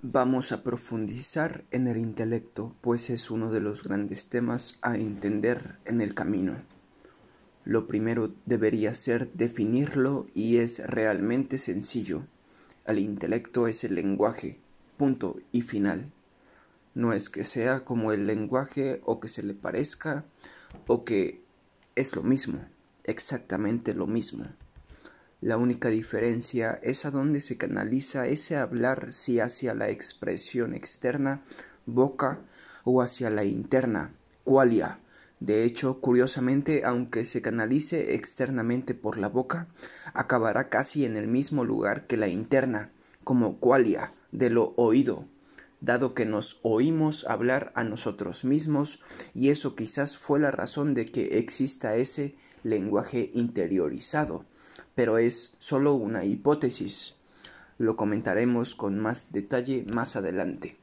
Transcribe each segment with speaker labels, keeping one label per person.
Speaker 1: Vamos a profundizar en el intelecto, pues es uno de los grandes temas a entender en el camino. Lo primero debería ser definirlo y es realmente sencillo. El intelecto es el lenguaje, punto y final. No es que sea como el lenguaje o que se le parezca o que es lo mismo, exactamente lo mismo. La única diferencia es a dónde se canaliza ese hablar, si hacia la expresión externa, boca, o hacia la interna, qualia. De hecho, curiosamente, aunque se canalice externamente por la boca, acabará casi en el mismo lugar que la interna, como qualia, de lo oído, dado que nos oímos hablar a nosotros mismos, y eso quizás fue la razón de que exista ese lenguaje interiorizado pero es solo una hipótesis. Lo comentaremos con más detalle más adelante.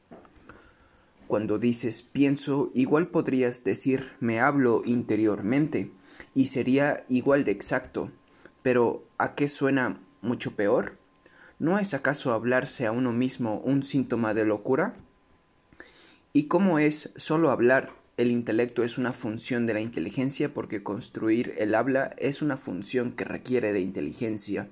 Speaker 1: Cuando dices pienso, igual podrías decir me hablo interiormente, y sería igual de exacto. Pero ¿a qué suena mucho peor? ¿No es acaso hablarse a uno mismo un síntoma de locura? ¿Y cómo es solo hablar el intelecto es una función de la inteligencia porque construir el habla es una función que requiere de inteligencia.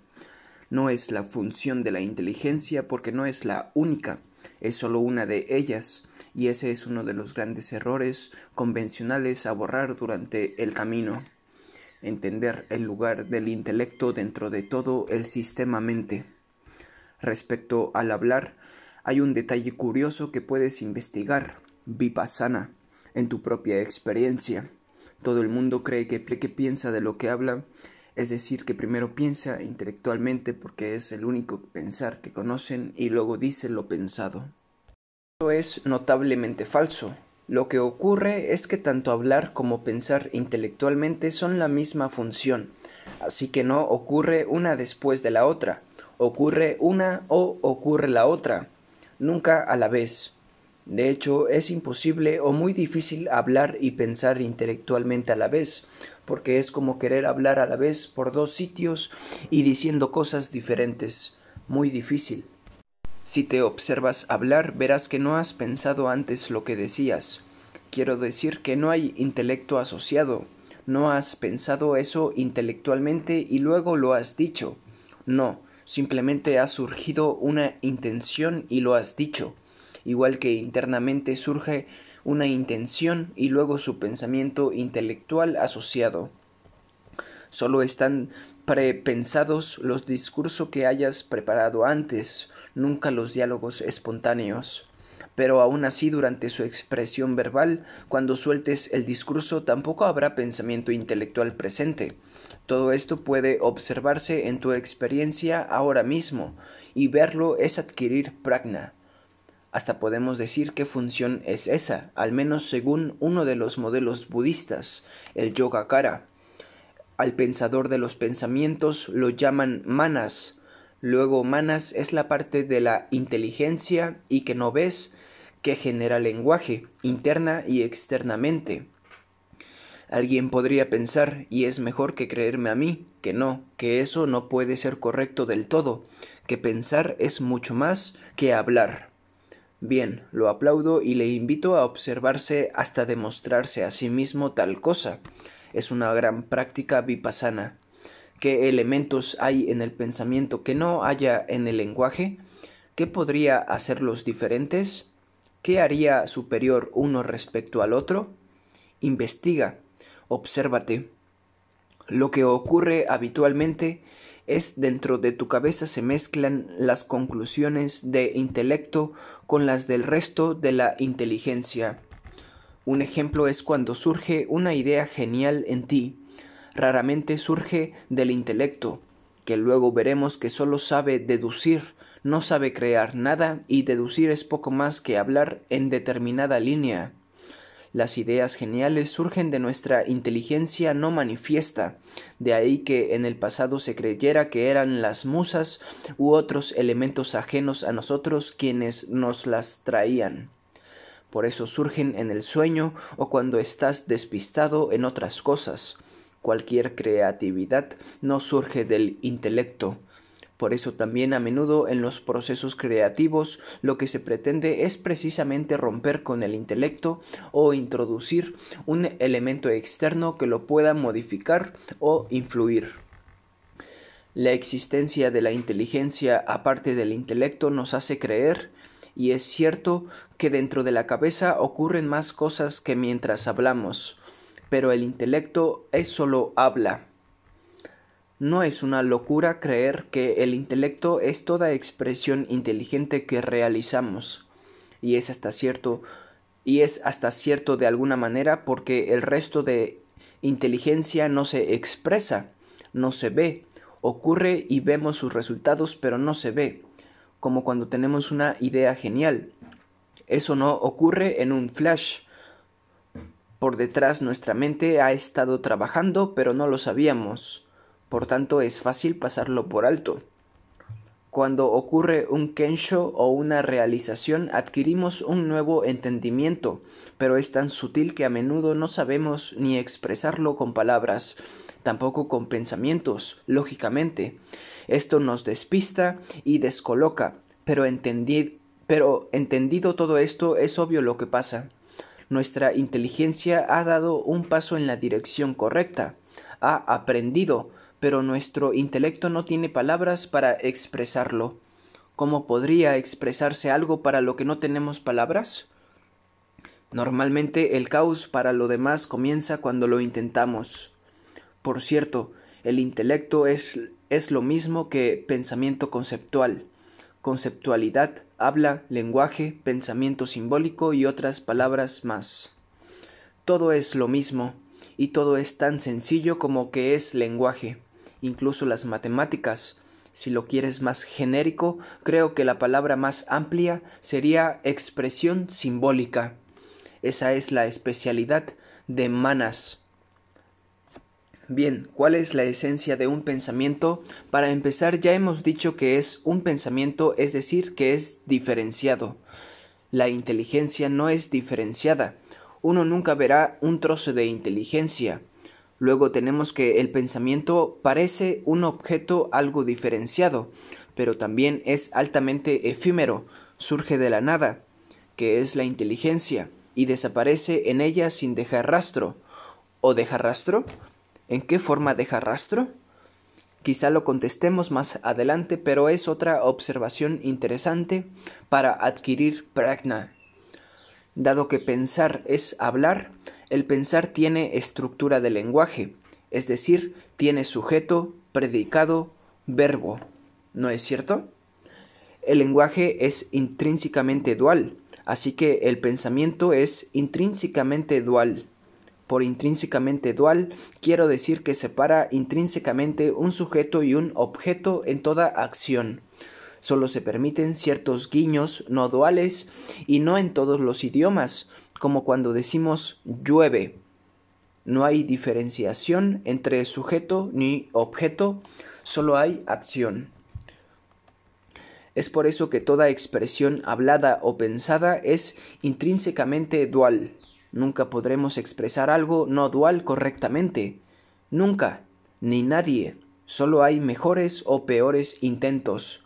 Speaker 1: No es la función de la inteligencia porque no es la única, es solo una de ellas, y ese es uno de los grandes errores convencionales a borrar durante el camino. Entender el lugar del intelecto dentro de todo el sistema mente. Respecto al hablar, hay un detalle curioso que puedes investigar, vipassana en tu propia experiencia. Todo el mundo cree que, piensa de lo que habla, es decir, que primero piensa intelectualmente porque es el único pensar que conocen y luego dice lo pensado. Esto es notablemente falso. Lo que ocurre es que tanto hablar como pensar intelectualmente son la misma función, así que no ocurre una después de la otra, ocurre una o ocurre la otra, nunca a la vez. De hecho, es imposible o muy difícil hablar y pensar intelectualmente a la vez, porque es como querer hablar a la vez por dos sitios y diciendo cosas diferentes. Muy difícil. Si te observas hablar, verás que no has pensado antes lo que decías. Quiero decir que no hay intelecto asociado. No has pensado eso intelectualmente y luego lo has dicho. No, simplemente ha surgido una intención y lo has dicho igual que internamente surge una intención y luego su pensamiento intelectual asociado. Solo están prepensados los discursos que hayas preparado antes, nunca los diálogos espontáneos. Pero aún así durante su expresión verbal, cuando sueltes el discurso, tampoco habrá pensamiento intelectual presente. Todo esto puede observarse en tu experiencia ahora mismo, y verlo es adquirir pragna. Hasta podemos decir qué función es esa, al menos según uno de los modelos budistas, el Yogacara. Al pensador de los pensamientos lo llaman manas. Luego manas es la parte de la inteligencia y que no ves que genera lenguaje, interna y externamente. Alguien podría pensar, y es mejor que creerme a mí, que no, que eso no puede ser correcto del todo, que pensar es mucho más que hablar. Bien, lo aplaudo y le invito a observarse hasta demostrarse a sí mismo tal cosa. Es una gran práctica vipassana. ¿Qué elementos hay en el pensamiento que no haya en el lenguaje? ¿Qué podría hacerlos diferentes? ¿Qué haría superior uno respecto al otro? Investiga, obsérvate. Lo que ocurre habitualmente es dentro de tu cabeza se mezclan las conclusiones de intelecto con las del resto de la inteligencia. Un ejemplo es cuando surge una idea genial en ti. Raramente surge del intelecto, que luego veremos que solo sabe deducir, no sabe crear nada y deducir es poco más que hablar en determinada línea. Las ideas geniales surgen de nuestra inteligencia no manifiesta, de ahí que en el pasado se creyera que eran las musas u otros elementos ajenos a nosotros quienes nos las traían. Por eso surgen en el sueño o cuando estás despistado en otras cosas. Cualquier creatividad no surge del intelecto, Por eso también a menudo en los procesos creativos lo que se pretende es precisamente romper con el intelecto o introducir un elemento externo que lo pueda modificar o influir. La existencia de la inteligencia aparte del intelecto nos hace creer, y es cierto que dentro de la cabeza ocurren más cosas que mientras hablamos, pero el intelecto es solo habla no es una locura creer que el intelecto es toda expresión inteligente que realizamos, y es hasta cierto y es hasta cierto de alguna manera porque el resto de inteligencia no se expresa, no se ve, ocurre y vemos sus resultados pero no se ve, como cuando tenemos una idea genial. Eso no ocurre en un flash. Por detrás nuestra mente ha estado trabajando pero no lo sabíamos por tanto es fácil pasarlo por alto. Cuando ocurre un kensho o una realización adquirimos un nuevo entendimiento, pero es tan sutil que a menudo no sabemos ni expresarlo con palabras, tampoco con pensamientos, lógicamente. Esto nos despista y descoloca, pero, pero entendido todo esto es obvio lo que pasa. Nuestra inteligencia ha dado un paso en la dirección correcta, ha aprendido, pero nuestro intelecto no tiene palabras para expresarlo. ¿Cómo podría expresarse algo para lo que no tenemos palabras? Normalmente el caos para lo demás comienza cuando lo intentamos. Por cierto, el intelecto es, es lo mismo que pensamiento conceptual, conceptualidad, habla, lenguaje, pensamiento simbólico y otras palabras más. Todo es lo mismo, y todo es tan sencillo como que es lenguaje incluso las matemáticas. Si lo quieres más genérico, creo que la palabra más amplia sería expresión simbólica. Esa es la especialidad de Manas. Bien, ¿cuál es la esencia de un pensamiento? Para empezar, ya hemos dicho que es un pensamiento, es decir, que es diferenciado. La inteligencia no es diferenciada. Uno nunca verá un trozo de inteligencia. Luego tenemos que el pensamiento parece un objeto algo diferenciado, pero también es altamente efímero, surge de la nada, que es la inteligencia, y desaparece en ella sin dejar rastro. ¿O deja rastro? ¿En qué forma deja rastro? Quizá lo contestemos más adelante, pero es otra observación interesante para adquirir pragna. Dado que pensar es hablar, el pensar tiene estructura de lenguaje, es decir, tiene sujeto, predicado, verbo. ¿No es cierto? El lenguaje es intrínsecamente dual, así que el pensamiento es intrínsecamente dual. Por intrínsecamente dual quiero decir que separa intrínsecamente un sujeto y un objeto en toda acción. Solo se permiten ciertos guiños no duales y no en todos los idiomas, como cuando decimos llueve. No hay diferenciación entre sujeto ni objeto, solo hay acción. Es por eso que toda expresión hablada o pensada es intrínsecamente dual. Nunca podremos expresar algo no dual correctamente. Nunca, ni nadie. Solo hay mejores o peores intentos.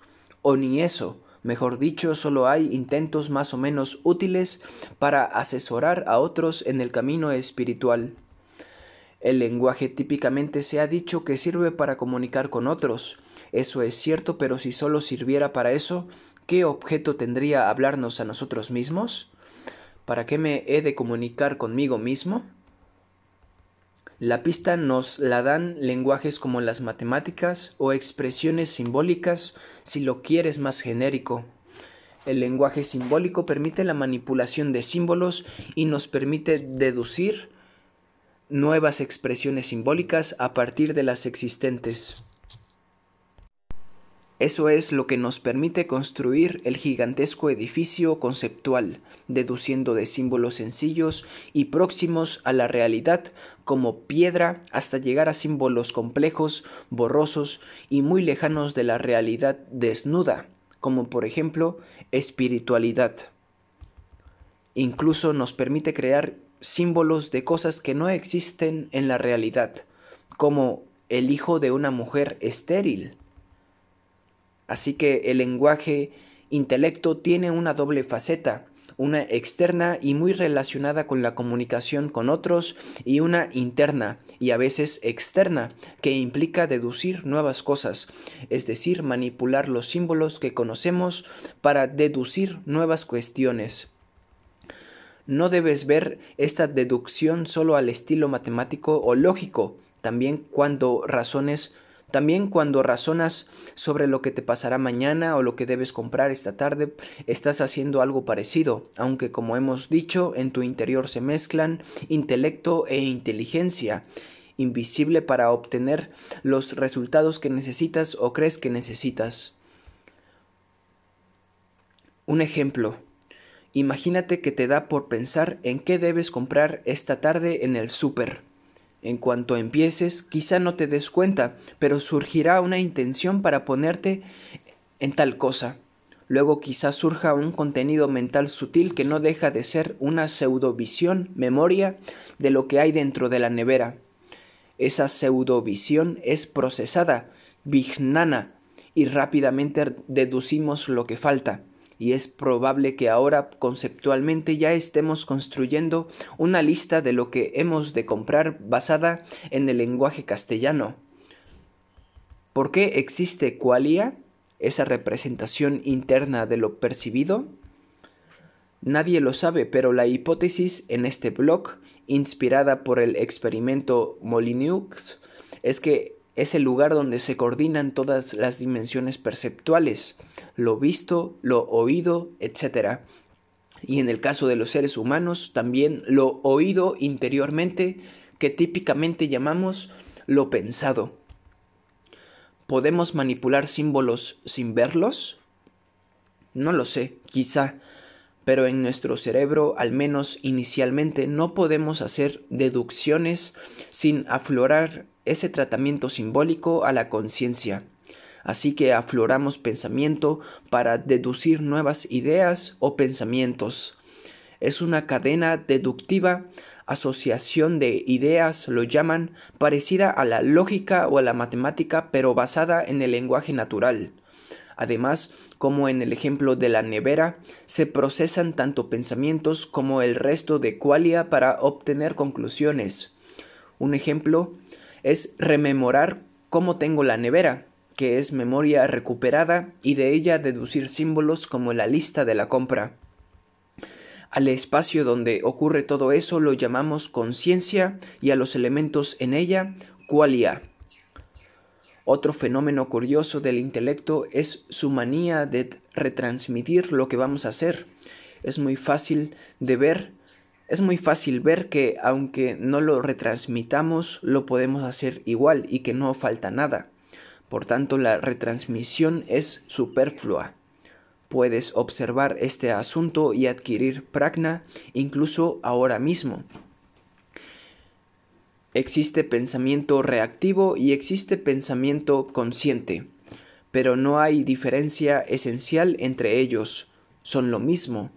Speaker 1: O ni eso, Mejor dicho, solo hay intentos más o menos útiles para asesorar a otros en el camino espiritual. El lenguaje típicamente se ha dicho que sirve para comunicar con otros. Eso es cierto, pero si solo sirviera para eso, ¿qué objeto tendría hablarnos a nosotros mismos? ¿Para qué me he de comunicar conmigo mismo? La pista nos la dan lenguajes como las matemáticas o expresiones simbólicas si lo quieres más genérico. El lenguaje simbólico permite la manipulación de símbolos y nos permite deducir nuevas expresiones simbólicas a partir de las existentes. Eso es lo que nos permite construir el gigantesco edificio conceptual, deduciendo de símbolos sencillos y próximos a la realidad como piedra hasta llegar a símbolos complejos, borrosos y muy lejanos de la realidad desnuda, como por ejemplo espiritualidad. Incluso nos permite crear símbolos de cosas que no existen en la realidad, como el hijo de una mujer estéril Así que el lenguaje intelecto tiene una doble faceta, una externa y muy relacionada con la comunicación con otros y una interna y a veces externa que implica deducir nuevas cosas, es decir, manipular los símbolos que conocemos para deducir nuevas cuestiones. No debes ver esta deducción solo al estilo matemático o lógico, también cuando razones también cuando razonas sobre lo que te pasará mañana o lo que debes comprar esta tarde, estás haciendo algo parecido, aunque como hemos dicho, en tu interior se mezclan intelecto e inteligencia, invisible para obtener los resultados que necesitas o crees que necesitas. Un ejemplo. Imagínate que te da por pensar en qué debes comprar esta tarde en el súper. En cuanto empieces, quizá no te des cuenta, pero surgirá una intención para ponerte en tal cosa. Luego quizá surja un contenido mental sutil que no deja de ser una pseudovisión, memoria de lo que hay dentro de la nevera. Esa pseudovisión es procesada, vignana, y rápidamente deducimos lo que falta y es probable que ahora conceptualmente ya estemos construyendo una lista de lo que hemos de comprar basada en el lenguaje castellano. ¿Por qué existe qualia, esa representación interna de lo percibido? Nadie lo sabe, pero la hipótesis en este blog, inspirada por el experimento Molyneux, es que es el lugar donde se coordinan todas las dimensiones perceptuales, lo visto, lo oído, etc. Y en el caso de los seres humanos, también lo oído interiormente, que típicamente llamamos lo pensado. ¿Podemos manipular símbolos sin verlos? No lo sé, quizá, pero en nuestro cerebro, al menos inicialmente, no podemos hacer deducciones sin aflorar ese tratamiento simbólico a la conciencia. Así que afloramos pensamiento para deducir nuevas ideas o pensamientos. Es una cadena deductiva, asociación de ideas, lo llaman, parecida a la lógica o a la matemática, pero basada en el lenguaje natural. Además, como en el ejemplo de la nevera, se procesan tanto pensamientos como el resto de qualia para obtener conclusiones. Un ejemplo es rememorar cómo tengo la nevera, que es memoria recuperada, y de ella deducir símbolos como la lista de la compra. Al espacio donde ocurre todo eso lo llamamos conciencia y a los elementos en ella qualia. Otro fenómeno curioso del intelecto es su manía de retransmitir lo que vamos a hacer. Es muy fácil de ver es muy fácil ver que aunque no lo retransmitamos, lo podemos hacer igual y que no falta nada. Por tanto, la retransmisión es superflua. Puedes observar este asunto y adquirir pragna incluso ahora mismo. Existe pensamiento reactivo y existe pensamiento consciente, pero no hay diferencia esencial entre ellos. Son lo mismo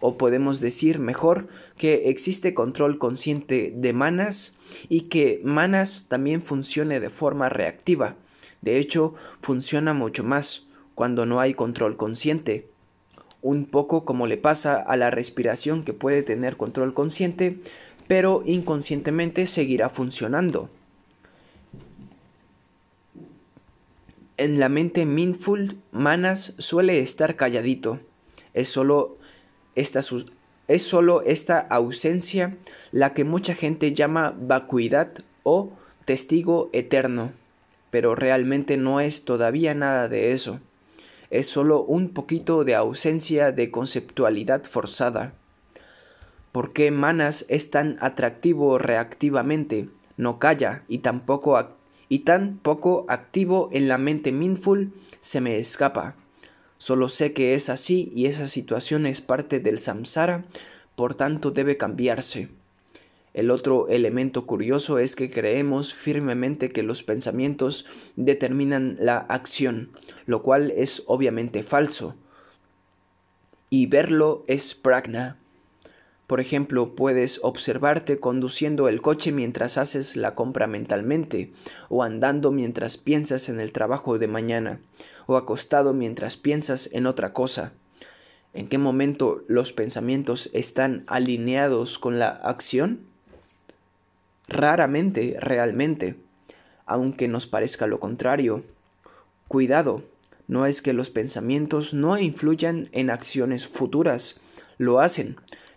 Speaker 1: o podemos decir mejor que existe control consciente de manas y que manas también funcione de forma reactiva. De hecho, funciona mucho más cuando no hay control consciente. Un poco como le pasa a la respiración que puede tener control consciente, pero inconscientemente seguirá funcionando. En la mente mindful, manas suele estar calladito. Es solo esta es solo esta ausencia la que mucha gente llama vacuidad o testigo eterno, pero realmente no es todavía nada de eso. Es solo un poquito de ausencia de conceptualidad forzada. ¿Por qué Manas es tan atractivo reactivamente? No calla y tampoco y tan poco activo en la mente mindful se me escapa. Solo sé que es así y esa situación es parte del samsara, por tanto debe cambiarse. El otro elemento curioso es que creemos firmemente que los pensamientos determinan la acción, lo cual es obviamente falso. Y verlo es pragna. Por ejemplo, puedes observarte conduciendo el coche mientras haces la compra mentalmente, o andando mientras piensas en el trabajo de mañana, o acostado mientras piensas en otra cosa. ¿En qué momento los pensamientos están alineados con la acción? Raramente, realmente, aunque nos parezca lo contrario. Cuidado, no es que los pensamientos no influyan en acciones futuras, lo hacen,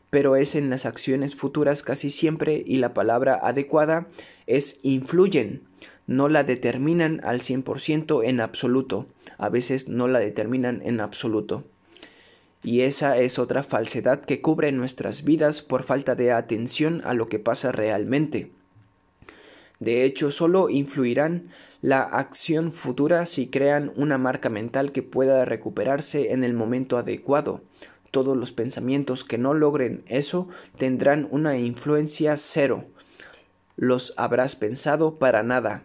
Speaker 1: pero es en las acciones futuras casi siempre y la palabra adecuada es influyen, no la determinan al 100% en absoluto, a veces no la determinan en absoluto. Y esa es otra falsedad que cubre nuestras vidas por falta de atención a lo que pasa realmente. De hecho, solo influirán la acción futura si crean una marca mental que pueda recuperarse en el momento adecuado. Todos los pensamientos que no logren eso tendrán una influencia cero. Los habrás pensado para nada.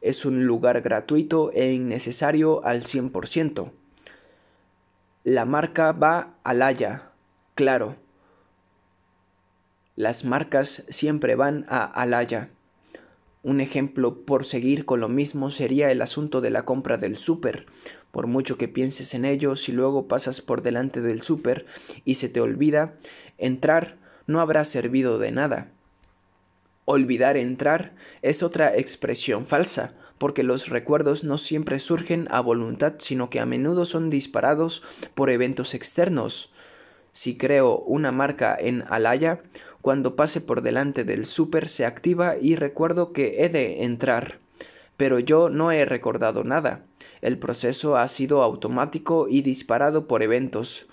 Speaker 1: Es un lugar gratuito e innecesario al 100%. La marca va al haya, claro. Las marcas siempre van a Alaya. Un ejemplo por seguir con lo mismo sería el asunto de la compra del súper. Por mucho que pienses en ello, si luego pasas por delante del súper y se te olvida, entrar no habrá servido de nada. Olvidar entrar es otra expresión falsa, porque los recuerdos no siempre surgen a voluntad, sino que a menudo son disparados por eventos externos. Si creo una marca en Alaya, cuando pase por delante del súper se activa y recuerdo que he de entrar. Pero yo no he recordado nada. El proceso ha sido automático y disparado por eventos.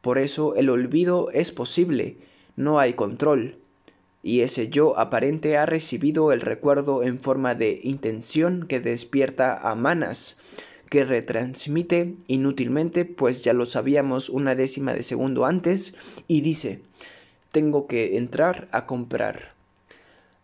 Speaker 1: Por eso el olvido es posible. No hay control. Y ese yo aparente ha recibido el recuerdo en forma de intención que despierta a manas que retransmite inútilmente, pues ya lo sabíamos una décima de segundo antes, y dice tengo que entrar a comprar.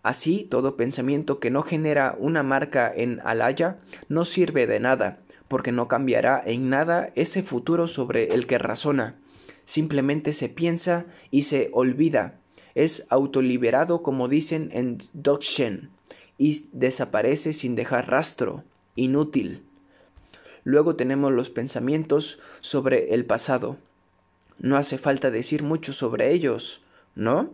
Speaker 1: Así, todo pensamiento que no genera una marca en Alaya no sirve de nada, porque no cambiará en nada ese futuro sobre el que razona. Simplemente se piensa y se olvida. Es autoliberado como dicen en Dokshen y desaparece sin dejar rastro. Inútil. Luego tenemos los pensamientos sobre el pasado. No hace falta decir mucho sobre ellos. ¿No?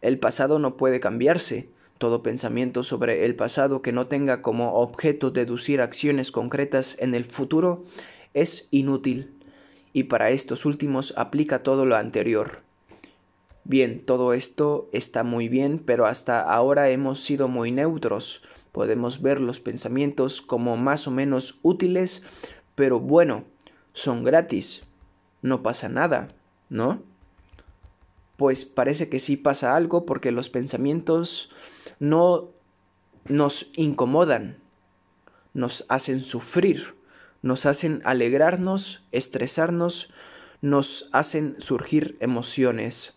Speaker 1: El pasado no puede cambiarse. Todo pensamiento sobre el pasado que no tenga como objeto deducir acciones concretas en el futuro es inútil, y para estos últimos aplica todo lo anterior. Bien, todo esto está muy bien, pero hasta ahora hemos sido muy neutros. Podemos ver los pensamientos como más o menos útiles, pero bueno, son gratis. No pasa nada, ¿no? Pues parece que sí pasa algo porque los pensamientos no nos incomodan, nos hacen sufrir, nos hacen alegrarnos, estresarnos, nos hacen surgir emociones.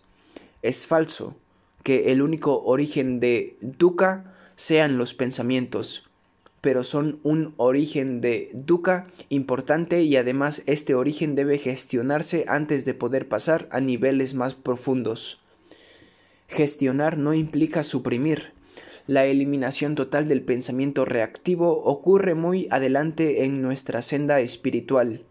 Speaker 1: Es falso que el único origen de dukkha sean los pensamientos pero son un origen de dukkha importante y además este origen debe gestionarse antes de poder pasar a niveles más profundos. Gestionar no implica suprimir. La eliminación total del pensamiento reactivo ocurre muy adelante en nuestra senda espiritual.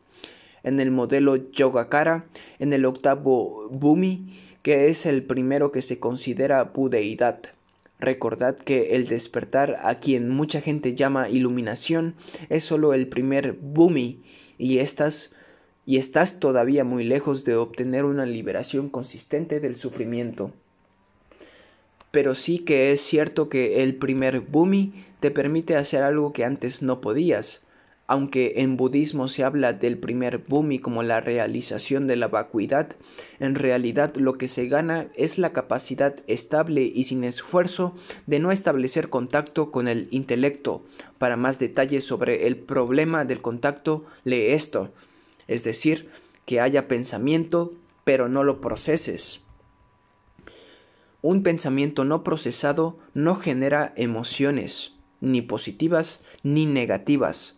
Speaker 1: En el modelo Yogacara, en el octavo Bhumi, que es el primero que se considera budeidad. Recordad que el despertar a quien mucha gente llama iluminación es solo el primer bumi y estás y estás todavía muy lejos de obtener una liberación consistente del sufrimiento. Pero sí que es cierto que el primer bumi te permite hacer algo que antes no podías, aunque en budismo se habla del primer bumi como la realización de la vacuidad, en realidad lo que se gana es la capacidad estable y sin esfuerzo de no establecer contacto con el intelecto. Para más detalles sobre el problema del contacto, lee esto, es decir, que haya pensamiento, pero no lo proceses. Un pensamiento no procesado no genera emociones, ni positivas ni negativas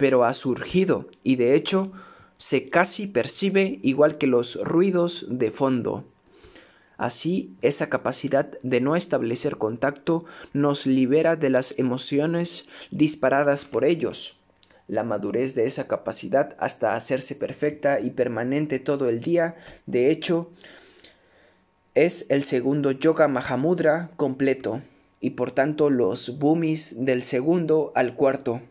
Speaker 1: pero ha surgido y de hecho se casi percibe igual que los ruidos de fondo. Así, esa capacidad de no establecer contacto nos libera de las emociones disparadas por ellos. la madurez de esa capacidad hasta hacerse perfecta y permanente todo el día. De hecho, es el segundo Yoga Mahamudra completo y por tanto los bumis del segundo al cuarto.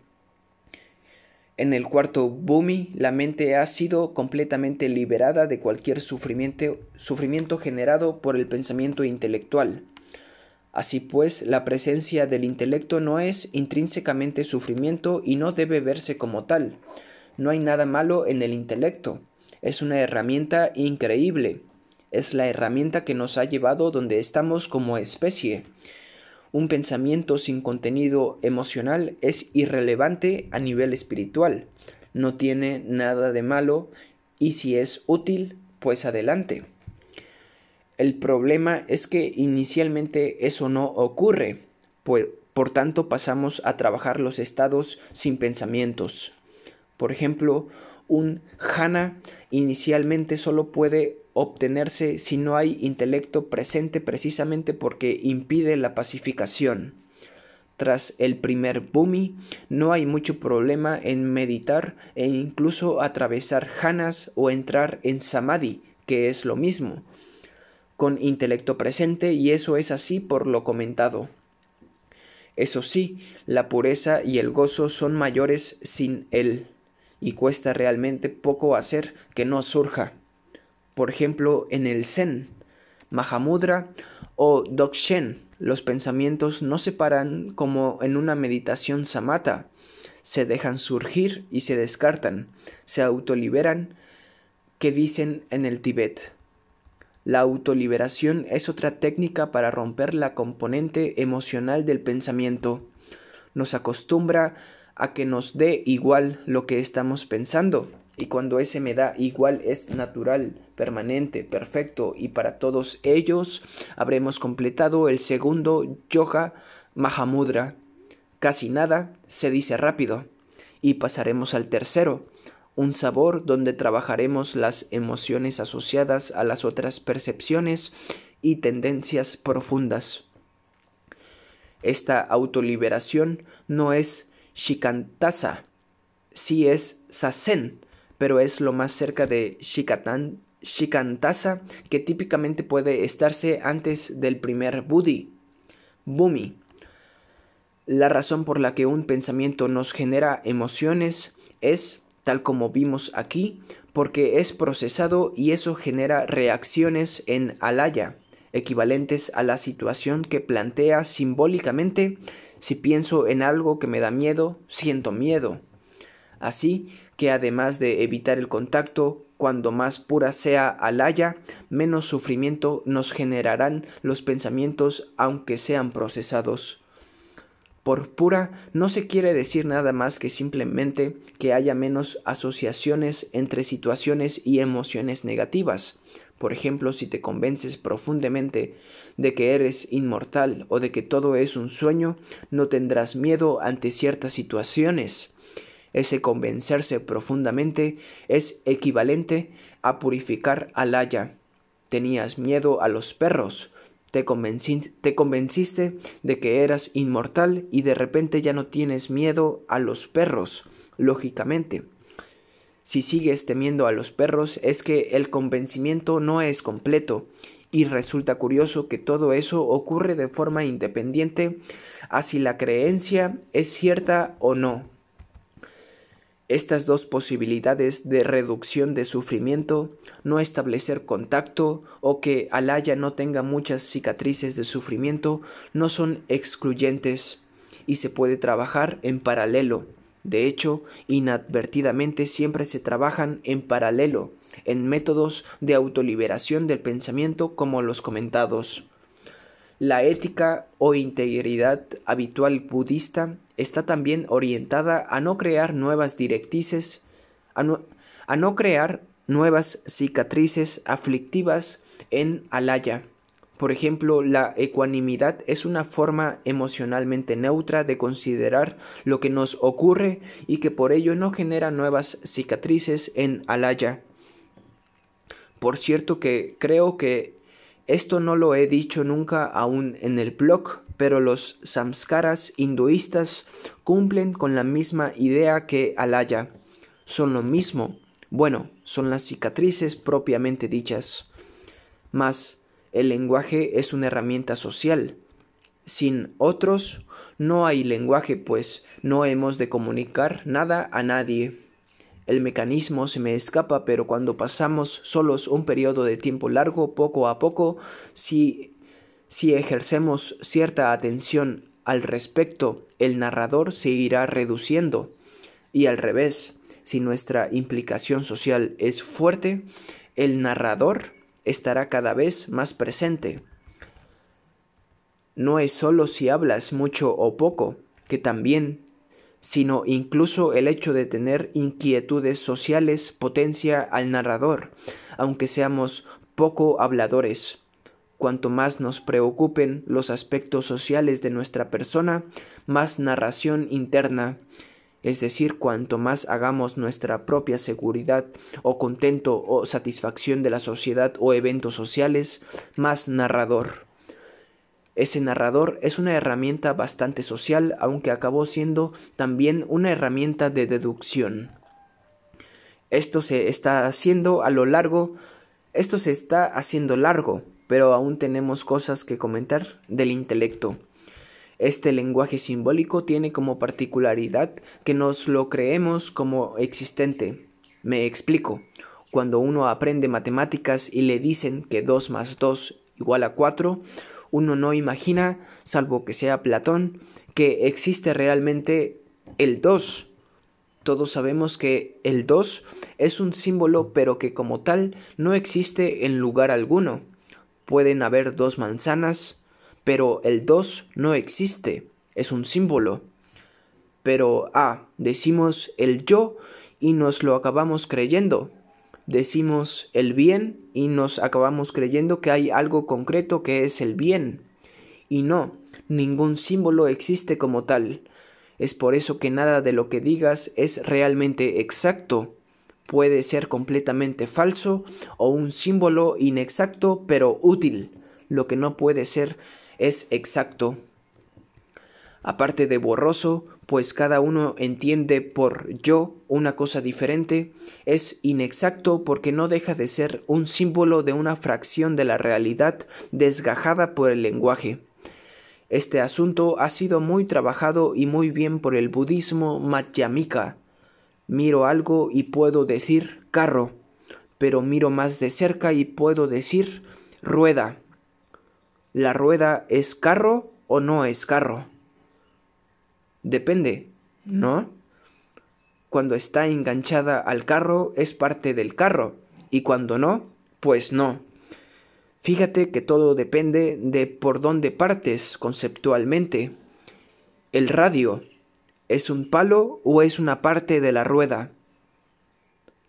Speaker 1: En el cuarto bumi, la mente ha sido completamente liberada de cualquier sufrimiento, sufrimiento generado por el pensamiento intelectual. Así pues, la presencia del intelecto no es intrínsecamente sufrimiento y no debe verse como tal. No hay nada malo en el intelecto. Es una herramienta increíble. Es la herramienta que nos ha llevado donde estamos como especie. Un pensamiento sin contenido emocional es irrelevante a nivel espiritual. No tiene nada de malo y si es útil, pues adelante. El problema es que inicialmente eso no ocurre, por, por tanto pasamos a trabajar los estados sin pensamientos. Por ejemplo, un jhana inicialmente solo puede obtenerse si no hay intelecto presente precisamente porque impide la pacificación. Tras el primer bumi, no hay mucho problema en meditar e incluso atravesar jhanas o entrar en samadhi, que es lo mismo con intelecto presente y eso es así por lo comentado. Eso sí, la pureza y el gozo son mayores sin él, y cuesta realmente poco hacer que no surja. Por ejemplo, en el Zen, Mahamudra o Dokshen, los pensamientos no se paran como en una meditación samata, se dejan surgir y se descartan, se autoliberan, que dicen en el Tíbet. La autoliberación es otra técnica para romper la componente emocional del pensamiento. Nos acostumbra a que nos dé igual lo que estamos pensando, y cuando ese me da igual es natural, permanente, perfecto, y para todos ellos habremos completado el segundo yoga Mahamudra. Casi nada se dice rápido, y pasaremos al tercero, un sabor donde trabajaremos las emociones asociadas a las otras percepciones y tendencias profundas. Esta autoliberación no es shikantasa, sí es sasen, pero es lo más cerca de shikatan, shikantasa que típicamente puede estarse antes del primer buddhi, bumi. La razón por la que un pensamiento nos genera emociones es tal como vimos aquí, porque es procesado y eso genera reacciones en alaya, equivalentes a la situación que plantea simbólicamente si pienso en algo que me da miedo, siento miedo. Así que además de evitar el contacto, cuando más pura sea alaya, menos sufrimiento nos generarán los pensamientos aunque sean procesados. Por pura no se quiere decir nada más que simplemente que haya menos asociaciones entre situaciones y emociones negativas. Por ejemplo, si te convences profundamente de que eres inmortal o de que todo es un sueño, no tendrás miedo ante ciertas situaciones. Ese convencerse profundamente es equivalente a purificar al haya. Tenías miedo a los perros, te, convenciste de que eras inmortal y de repente ya no tienes miedo a los perros, lógicamente. Si sigues temiendo a los perros es que el convencimiento no es completo y resulta curioso que todo eso ocurre de forma independiente a si la creencia es cierta o no. Estas dos posibilidades de reducción de sufrimiento, no establecer contacto o que Alaya no tenga muchas cicatrices de sufrimiento, no son excluyentes y se puede trabajar en paralelo. De hecho, inadvertidamente siempre se trabajan en paralelo, en métodos de autoliberación del pensamiento como los comentados. La ética o integridad habitual budista está también orientada a no crear nuevas directrices, a no, crear nuevas cicatrices aflictivas en Alaya. Por ejemplo, la ecuanimidad es una forma emocionalmente neutra de considerar lo que nos ocurre y que por ello no genera nuevas cicatrices en Alaya. Por cierto que creo que Esto no lo he dicho nunca aún en el blog, pero los samskaras hinduistas cumplen con la misma idea que alaya. Son lo mismo. Bueno, son las cicatrices propiamente dichas. Mas el lenguaje es una herramienta social. Sin otros no hay lenguaje, pues no hemos de comunicar nada a nadie. El mecanismo se me escapa, pero cuando pasamos solos un periodo de tiempo largo, poco a poco, si, si ejercemos cierta atención al respecto, el narrador se irá reduciendo. Y al revés, si nuestra implicación social es fuerte, el narrador estará cada vez más presente. No es solo si hablas mucho o poco, que también sino incluso el hecho de tener inquietudes sociales potencia al narrador, aunque seamos poco habladores. Cuanto más nos preocupen los aspectos sociales de nuestra persona, más narración interna, es decir, cuanto más hagamos nuestra propia seguridad o contento o satisfacción de la sociedad o eventos sociales, más narrador. Ese narrador es una herramienta bastante social, aunque acabó siendo también una herramienta de deducción. Esto se está haciendo a lo largo, esto se está haciendo largo, pero aún tenemos cosas que comentar del intelecto. Este lenguaje simbólico tiene como particularidad que nos lo creemos como existente. Me explico. Cuando uno aprende matemáticas y le dicen que 2 más 2 igual a 4, uno no imagina, salvo que sea Platón, que existe realmente el 2. Todos sabemos que el 2 es un símbolo, pero que como tal no existe en lugar alguno. Pueden haber dos manzanas, pero el 2 no existe, es un símbolo. Pero, ah, decimos el yo y nos lo acabamos creyendo decimos el bien y nos acabamos creyendo que hay algo concreto que es el bien. Y no, ningún símbolo existe como tal. Es por eso que nada de lo que digas es realmente exacto. Puede ser completamente falso o un símbolo inexacto pero útil. Lo que no puede ser es exacto. Aparte de borroso, pues cada uno entiende por yo una cosa diferente, es inexacto porque no deja de ser un símbolo de una fracción de la realidad desgajada por el lenguaje. Este asunto ha sido muy trabajado y muy bien por el budismo Madhyamika. Miro algo y puedo decir carro, pero miro más de cerca y puedo decir rueda. ¿La rueda es carro o no es carro? Depende, ¿no? Cuando está enganchada al carro es parte del carro y cuando no, pues no. Fíjate que todo depende de por dónde partes conceptualmente. El radio, ¿es un palo o es una parte de la rueda?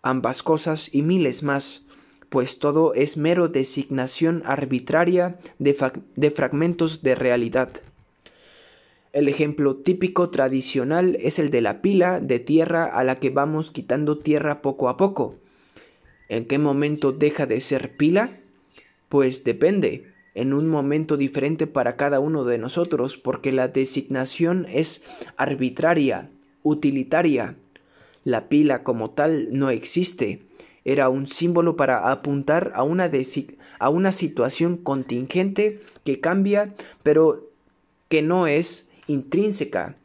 Speaker 1: Ambas cosas y miles más, pues todo es mero designación arbitraria de, de fragmentos de realidad. El ejemplo típico tradicional es el de la pila de tierra a la que vamos quitando tierra poco a poco. ¿En qué momento deja de ser pila? Pues depende, en un momento diferente para cada uno de nosotros, porque la designación es arbitraria, utilitaria. La pila como tal no existe, era un símbolo para apuntar a una, a una situación contingente que cambia, pero que no es intrínseca.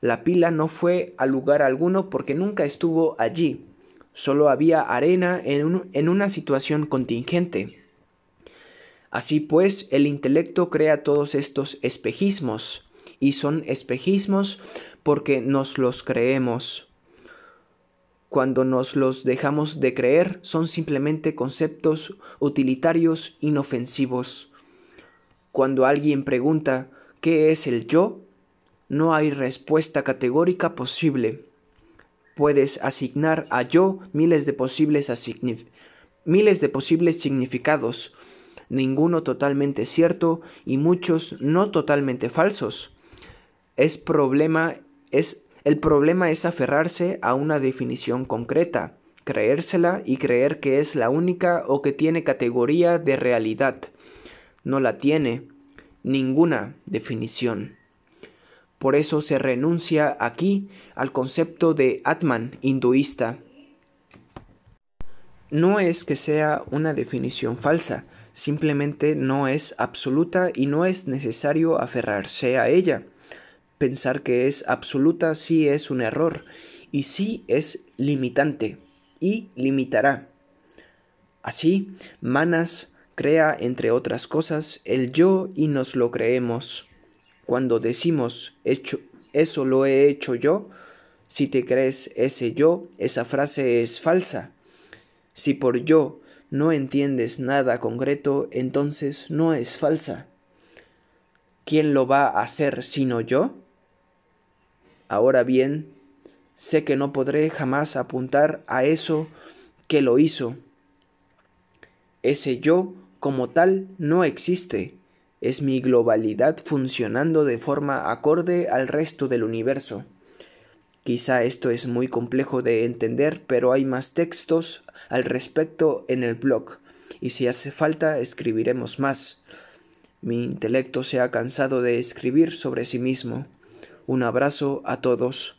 Speaker 1: La pila no fue a lugar alguno porque nunca estuvo allí. Solo había arena en, en una situación contingente. Así pues, el intelecto crea todos estos espejismos, y son espejismos porque nos los creemos. Cuando nos los dejamos de creer, son simplemente conceptos utilitarios inofensivos. Cuando alguien pregunta ¿Qué es el yo? No hay respuesta categórica posible. Puedes asignar a yo miles de posibles, miles de posibles significados, ninguno totalmente cierto y muchos no totalmente falsos. Es problema, es, el problema es aferrarse a una definición concreta, creérsela y creer que es la única o que tiene categoría de realidad. No la tiene ninguna definición. Por eso se renuncia aquí al concepto de Atman hinduista. No es que sea una definición falsa, simplemente no es absoluta y no es necesario aferrarse a ella. Pensar que es absoluta sí es un error y sí es limitante y limitará. Así, Manas crea, entre otras cosas, el yo y nos lo creemos. Cuando decimos eso lo he hecho yo, si te crees ese yo, esa frase es falsa. Si por yo no entiendes nada concreto, entonces no es falsa. ¿Quién lo va a hacer sino yo? Ahora bien, sé que no podré jamás apuntar a eso que lo hizo. Ese yo como tal no existe es mi globalidad funcionando de forma acorde al resto del universo. Quizá esto es muy complejo de entender, pero hay más textos al respecto en el blog, y si hace falta escribiremos más. Mi intelecto se ha cansado de escribir sobre sí mismo. Un abrazo a todos.